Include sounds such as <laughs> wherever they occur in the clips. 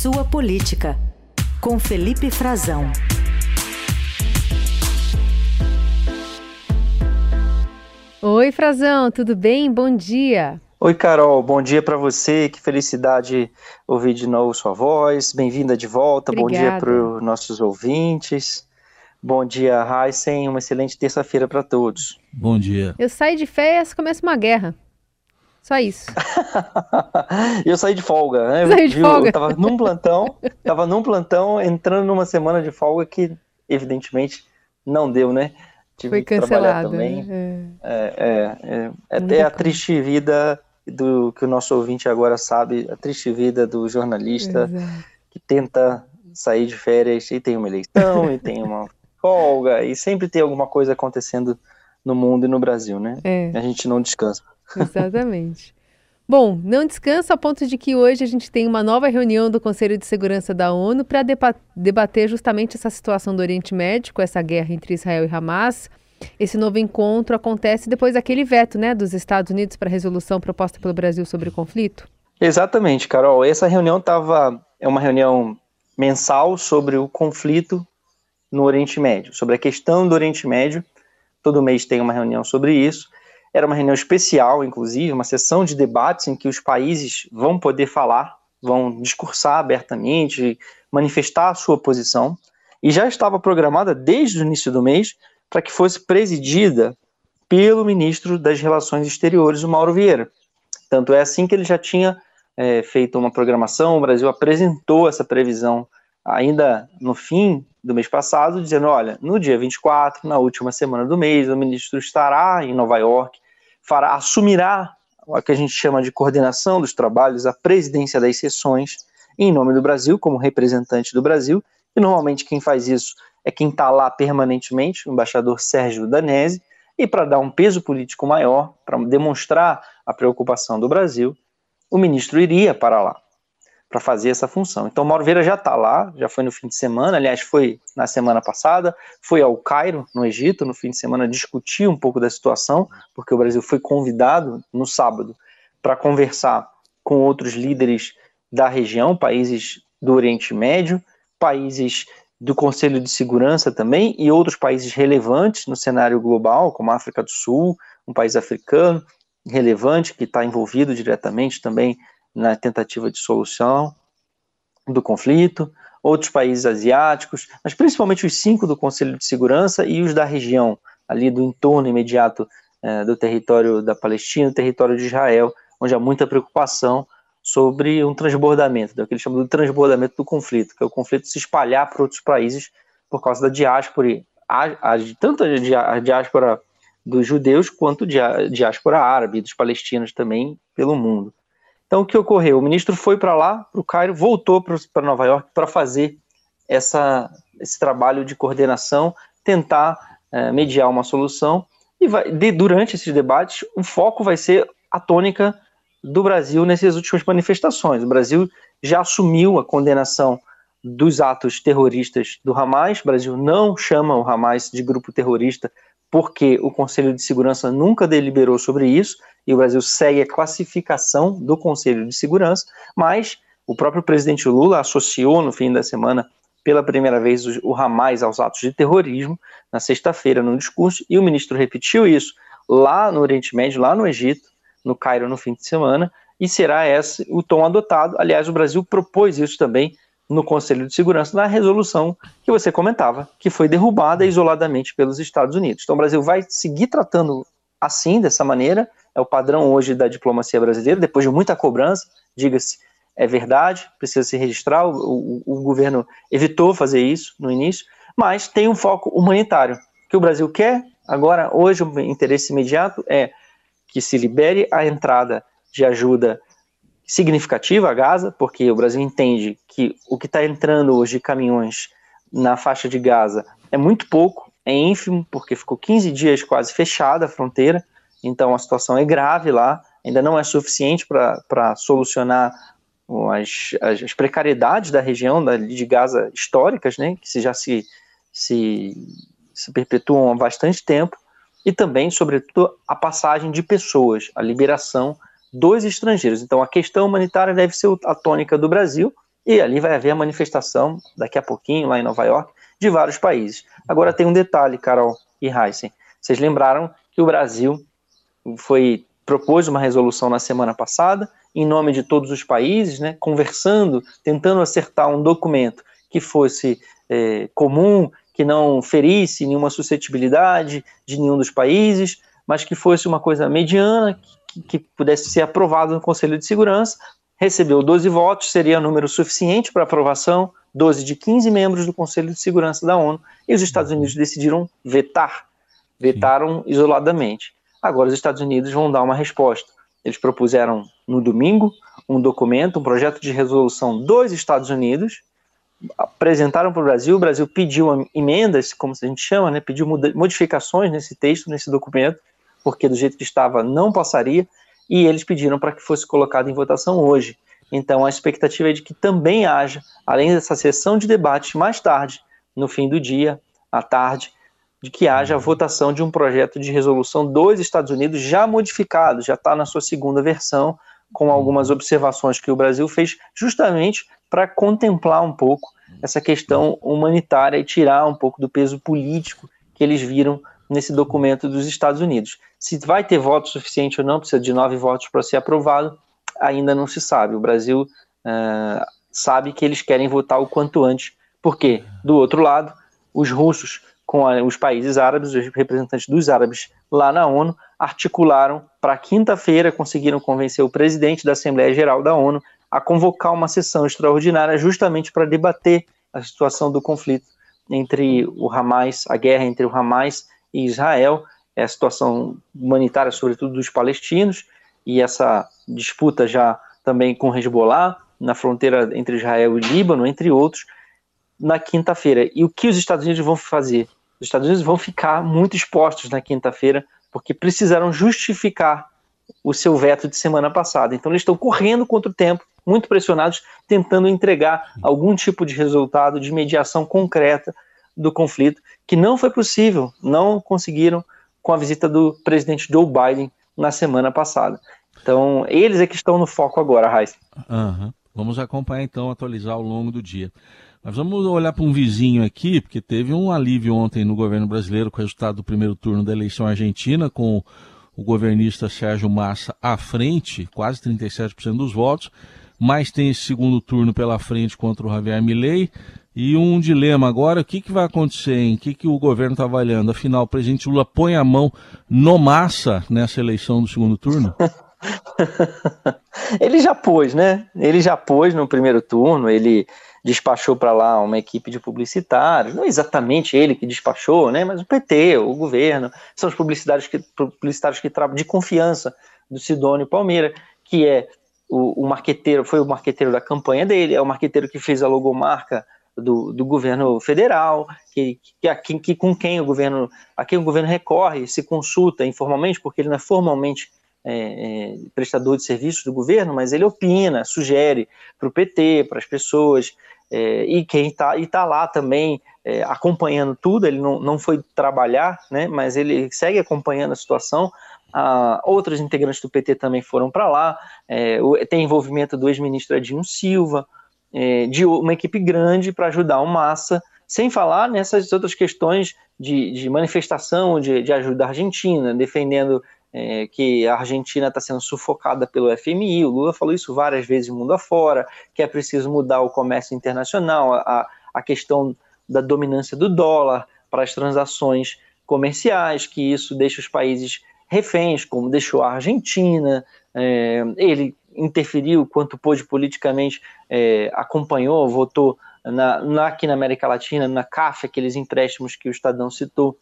Sua Política, com Felipe Frazão. Oi, Frazão, tudo bem? Bom dia. Oi, Carol, bom dia para você. Que felicidade ouvir de novo sua voz. Bem-vinda de volta. Obrigada. Bom dia para os nossos ouvintes. Bom dia, Heisen. Uma excelente terça-feira para todos. Bom dia. Eu saí de férias, começa uma guerra. Só isso. <laughs> eu saí de folga, né? Saí de folga. Eu tava num plantão, tava num plantão, entrando numa semana de folga que, evidentemente, não deu, né? Tive Foi cancelado. Também. Né? É, é, é, é, é a triste vida do que o nosso ouvinte agora sabe, a triste vida do jornalista Exato. que tenta sair de férias e tem uma eleição e tem uma <laughs> folga e sempre tem alguma coisa acontecendo no mundo e no Brasil, né? É. A gente não descansa. <laughs> Exatamente. Bom, não descansa a ponto de que hoje a gente tem uma nova reunião do Conselho de Segurança da ONU para debater justamente essa situação do Oriente Médio, essa guerra entre Israel e Hamas. Esse novo encontro acontece depois daquele veto né, dos Estados Unidos para a resolução proposta pelo Brasil sobre o conflito? Exatamente, Carol. Essa reunião estava é uma reunião mensal sobre o conflito no Oriente Médio, sobre a questão do Oriente Médio. Todo mês tem uma reunião sobre isso. Era uma reunião especial, inclusive, uma sessão de debates em que os países vão poder falar, vão discursar abertamente, manifestar a sua posição, e já estava programada desde o início do mês para que fosse presidida pelo ministro das Relações Exteriores, o Mauro Vieira. Tanto é assim que ele já tinha é, feito uma programação, o Brasil apresentou essa previsão ainda no fim do mês passado, dizendo: olha, no dia 24, na última semana do mês, o ministro estará em Nova York, fará, assumirá o que a gente chama de coordenação dos trabalhos, a presidência das sessões, em nome do Brasil, como representante do Brasil, e normalmente quem faz isso é quem está lá permanentemente, o embaixador Sérgio Danese, e para dar um peso político maior, para demonstrar a preocupação do Brasil, o ministro iria para lá para fazer essa função. Então, Mauro Vieira já está lá, já foi no fim de semana, aliás, foi na semana passada, foi ao Cairo, no Egito, no fim de semana, discutir um pouco da situação, porque o Brasil foi convidado no sábado para conversar com outros líderes da região, países do Oriente Médio, países do Conselho de Segurança também e outros países relevantes no cenário global, como a África do Sul, um país africano relevante que está envolvido diretamente também na tentativa de solução do conflito, outros países asiáticos, mas principalmente os cinco do Conselho de Segurança e os da região, ali do entorno imediato eh, do território da Palestina, território de Israel, onde há muita preocupação sobre um transbordamento, do que eles chamam de transbordamento do conflito, que é o conflito se espalhar para outros países por causa da diáspora, a, a, tanto a diáspora dos judeus quanto a diáspora árabe, dos palestinos também pelo mundo. Então, o que ocorreu? O ministro foi para lá, para o Cairo, voltou para Nova York para fazer essa, esse trabalho de coordenação, tentar é, mediar uma solução. E vai, de, durante esses debates, o foco vai ser a tônica do Brasil nessas últimas manifestações. O Brasil já assumiu a condenação dos atos terroristas do Hamas. O Brasil não chama o Hamas de grupo terrorista porque o Conselho de Segurança nunca deliberou sobre isso e o Brasil segue a classificação do Conselho de Segurança, mas o próprio presidente Lula associou no fim da semana pela primeira vez o Hamas aos atos de terrorismo na sexta-feira no discurso e o ministro repetiu isso lá no Oriente Médio, lá no Egito, no Cairo no fim de semana, e será esse o tom adotado. Aliás, o Brasil propôs isso também no Conselho de Segurança, na resolução que você comentava, que foi derrubada isoladamente pelos Estados Unidos. Então, o Brasil vai seguir tratando assim, dessa maneira, é o padrão hoje da diplomacia brasileira, depois de muita cobrança, diga-se, é verdade, precisa se registrar, o, o, o governo evitou fazer isso no início, mas tem um foco humanitário, que o Brasil quer, agora, hoje, o interesse imediato é que se libere a entrada de ajuda significativa a Gaza, porque o Brasil entende que o que está entrando hoje de caminhões na faixa de Gaza é muito pouco, é ínfimo, porque ficou 15 dias quase fechada a fronteira, então a situação é grave lá, ainda não é suficiente para solucionar as, as, precariedades da região da, de Gaza históricas, né, que se já se, se, se perpetuam há bastante tempo, e também, sobretudo, a passagem de pessoas, a liberação dos estrangeiros. Então, a questão humanitária deve ser a tônica do Brasil e ali vai haver a manifestação, daqui a pouquinho, lá em Nova York, de vários países. Agora tem um detalhe, Carol e Heisen. Vocês lembraram que o Brasil foi propôs uma resolução na semana passada, em nome de todos os países, né, conversando, tentando acertar um documento que fosse é, comum, que não ferisse nenhuma suscetibilidade de nenhum dos países, mas que fosse uma coisa mediana, que, que pudesse ser aprovado no Conselho de Segurança. Recebeu 12 votos, seria número suficiente para aprovação, 12 de 15 membros do Conselho de Segurança da ONU, e os Estados Unidos decidiram vetar, vetaram Sim. isoladamente. Agora os Estados Unidos vão dar uma resposta. Eles propuseram no domingo um documento, um projeto de resolução dos Estados Unidos, apresentaram para o Brasil, o Brasil pediu emendas, como a gente chama, né, pediu modificações nesse texto, nesse documento, porque do jeito que estava não passaria, e eles pediram para que fosse colocado em votação hoje. Então a expectativa é de que também haja, além dessa sessão de debate mais tarde, no fim do dia, à tarde, de que haja a votação de um projeto de resolução dos Estados Unidos já modificado, já está na sua segunda versão, com algumas observações que o Brasil fez justamente para contemplar um pouco essa questão humanitária e tirar um pouco do peso político que eles viram nesse documento dos Estados Unidos. Se vai ter voto suficiente ou não, precisa de nove votos para ser aprovado, ainda não se sabe. O Brasil uh, sabe que eles querem votar o quanto antes, porque, do outro lado, os russos com a, os países árabes, os representantes dos árabes lá na ONU, articularam para quinta-feira, conseguiram convencer o presidente da Assembleia Geral da ONU a convocar uma sessão extraordinária justamente para debater a situação do conflito entre o Hamas, a guerra entre o Hamas e Israel, é a situação humanitária, sobretudo dos palestinos, e essa disputa já também com Hezbollah, na fronteira entre Israel e Líbano, entre outros, na quinta-feira. E o que os Estados Unidos vão fazer? Os Estados Unidos vão ficar muito expostos na quinta-feira, porque precisaram justificar o seu veto de semana passada. Então, eles estão correndo contra o tempo, muito pressionados, tentando entregar algum tipo de resultado de mediação concreta do conflito, que não foi possível, não conseguiram com a visita do presidente Joe Biden na semana passada. Então, eles é que estão no foco agora, Raiz. Uhum. Vamos acompanhar então, atualizar ao longo do dia. Mas vamos olhar para um vizinho aqui, porque teve um alívio ontem no governo brasileiro com o resultado do primeiro turno da eleição argentina, com o governista Sérgio Massa à frente, quase 37% dos votos, mas tem esse segundo turno pela frente contra o Javier Milei. E um dilema agora, o que, que vai acontecer, em O que, que o governo está avaliando? Afinal, o presidente Lula põe a mão no Massa nessa eleição do segundo turno? <laughs> ele já pôs, né? Ele já pôs no primeiro turno, ele despachou para lá uma equipe de publicitários, não exatamente ele que despachou, né, mas o PT, o governo, são os publicitários que, publicitários que trabalham de confiança do Sidônio Palmeira, que é o, o marqueteiro, foi o marqueteiro da campanha dele, é o marqueteiro que fez a logomarca do, do governo federal, que, que, que, que com quem o governo, a quem o governo recorre, se consulta informalmente, porque ele não é formalmente é, é, prestador de serviços do governo, mas ele opina, sugere para o PT, para as pessoas, é, e quem está tá lá também é, acompanhando tudo, ele não, não foi trabalhar, né, mas ele segue acompanhando a situação. Ah, outros integrantes do PT também foram para lá, é, tem envolvimento do ex-ministro Edinho Silva, é, de uma equipe grande para ajudar o Massa, sem falar nessas outras questões de, de manifestação de, de ajuda à Argentina, defendendo é, que a Argentina está sendo sufocada pelo FMI, o Lula falou isso várias vezes mundo afora, que é preciso mudar o comércio internacional, a, a questão da dominância do dólar para as transações comerciais, que isso deixa os países reféns, como deixou a Argentina, é, ele interferiu quanto pôde politicamente, é, acompanhou, votou na, na, aqui na América Latina, na CAF, aqueles empréstimos que o Estadão citou,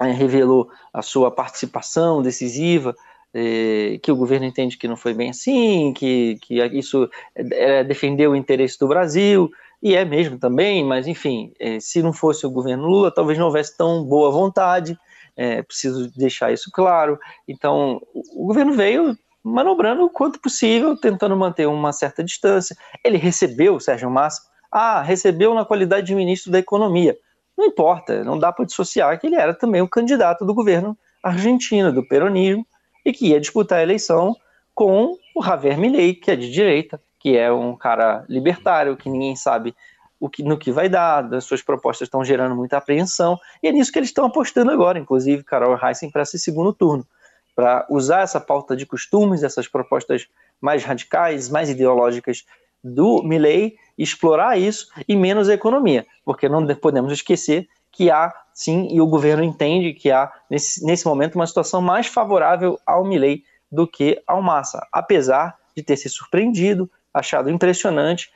é, revelou a sua participação decisiva, é, que o governo entende que não foi bem assim, que, que isso é, defendeu o interesse do Brasil, e é mesmo também, mas enfim, é, se não fosse o governo Lula, talvez não houvesse tão boa vontade, é, preciso deixar isso claro. Então, o governo veio manobrando o quanto possível, tentando manter uma certa distância. Ele recebeu o Sérgio Massa, ah, recebeu na qualidade de ministro da Economia. Não importa, não dá para dissociar que ele era também o candidato do governo argentino, do peronismo, e que ia disputar a eleição com o Javier Milei, que é de direita, que é um cara libertário, que ninguém sabe o que, no que vai dar, as suas propostas estão gerando muita apreensão, e é nisso que eles estão apostando agora, inclusive Carol Heissen para esse segundo turno, para usar essa pauta de costumes, essas propostas mais radicais, mais ideológicas do Milley, explorar isso e menos a economia, porque não podemos esquecer que há, sim, e o governo entende que há, nesse, nesse momento, uma situação mais favorável ao Milley do que ao Massa, apesar de ter se surpreendido, achado impressionante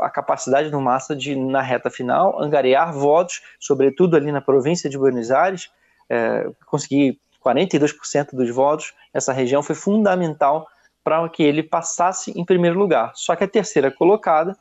a capacidade do Massa de, na reta final, angariar votos, sobretudo ali na província de Buenos Aires, é, conseguir 42% dos votos. Essa região foi fundamental para que ele passasse em primeiro lugar. Só que a terceira colocada,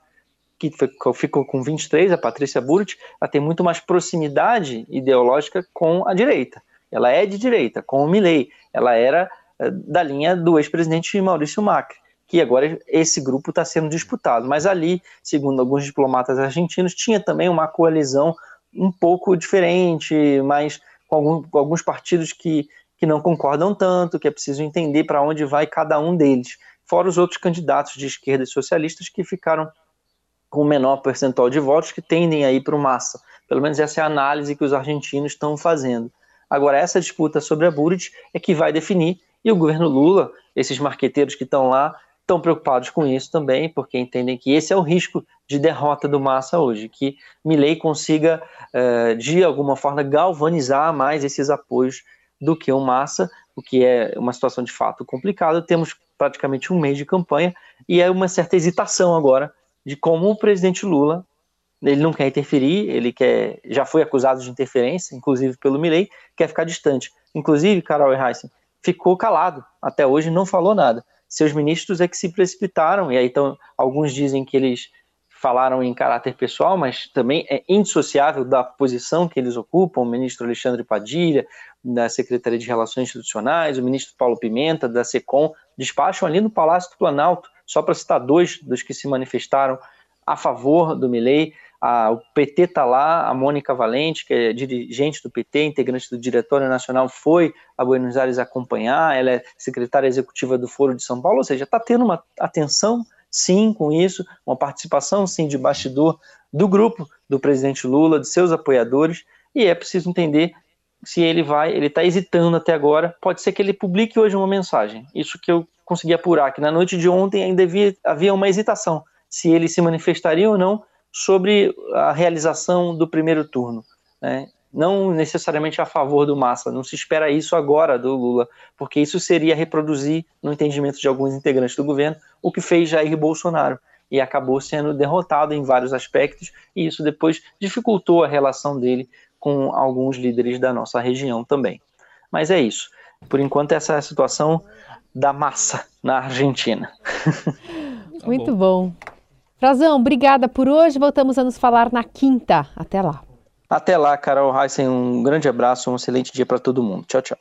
que ficou com 23, a Patrícia Burrit, ela tem muito mais proximidade ideológica com a direita. Ela é de direita, com o Milley. Ela era é, da linha do ex-presidente Maurício Macri que agora esse grupo está sendo disputado. Mas ali, segundo alguns diplomatas argentinos, tinha também uma coalizão um pouco diferente, mas com, algum, com alguns partidos que, que não concordam tanto, que é preciso entender para onde vai cada um deles. Fora os outros candidatos de esquerda e socialistas que ficaram com o menor percentual de votos, que tendem a ir para o massa. Pelo menos essa é a análise que os argentinos estão fazendo. Agora, essa disputa sobre a Burrit é que vai definir, e o governo Lula, esses marqueteiros que estão lá, estão preocupados com isso também, porque entendem que esse é o risco de derrota do Massa hoje, que Milley consiga, uh, de alguma forma, galvanizar mais esses apoios do que o Massa, o que é uma situação de fato complicada. Temos praticamente um mês de campanha e é uma certa hesitação agora de como o presidente Lula ele não quer interferir, ele quer, já foi acusado de interferência, inclusive pelo Milley, quer ficar distante. Inclusive, Carol Heissen ficou calado até hoje, não falou nada seus ministros é que se precipitaram, e aí então alguns dizem que eles falaram em caráter pessoal, mas também é indissociável da posição que eles ocupam, o ministro Alexandre Padilha, da Secretaria de Relações Institucionais, o ministro Paulo Pimenta, da SECOM, despacham ali no Palácio do Planalto, só para citar dois dos que se manifestaram a favor do Milei, a, o PT está lá, a Mônica Valente, que é dirigente do PT, integrante do Diretório Nacional, foi a Buenos Aires acompanhar, ela é secretária executiva do Foro de São Paulo, ou seja, está tendo uma atenção, sim, com isso, uma participação, sim, de bastidor do grupo do presidente Lula, de seus apoiadores, e é preciso entender se ele vai, ele está hesitando até agora, pode ser que ele publique hoje uma mensagem, isso que eu consegui apurar, que na noite de ontem ainda havia, havia uma hesitação, se ele se manifestaria ou não, sobre a realização do primeiro turno. Né? Não necessariamente a favor do Massa, não se espera isso agora do Lula, porque isso seria reproduzir, no entendimento de alguns integrantes do governo, o que fez Jair Bolsonaro e acabou sendo derrotado em vários aspectos, e isso depois dificultou a relação dele com alguns líderes da nossa região também. Mas é isso. Por enquanto, essa é a situação da massa na Argentina. <laughs> Muito bom. Frazão, obrigada por hoje. Voltamos a nos falar na quinta. Até lá. Até lá, Carol Heissen. Um grande abraço, um excelente dia para todo mundo. Tchau, tchau.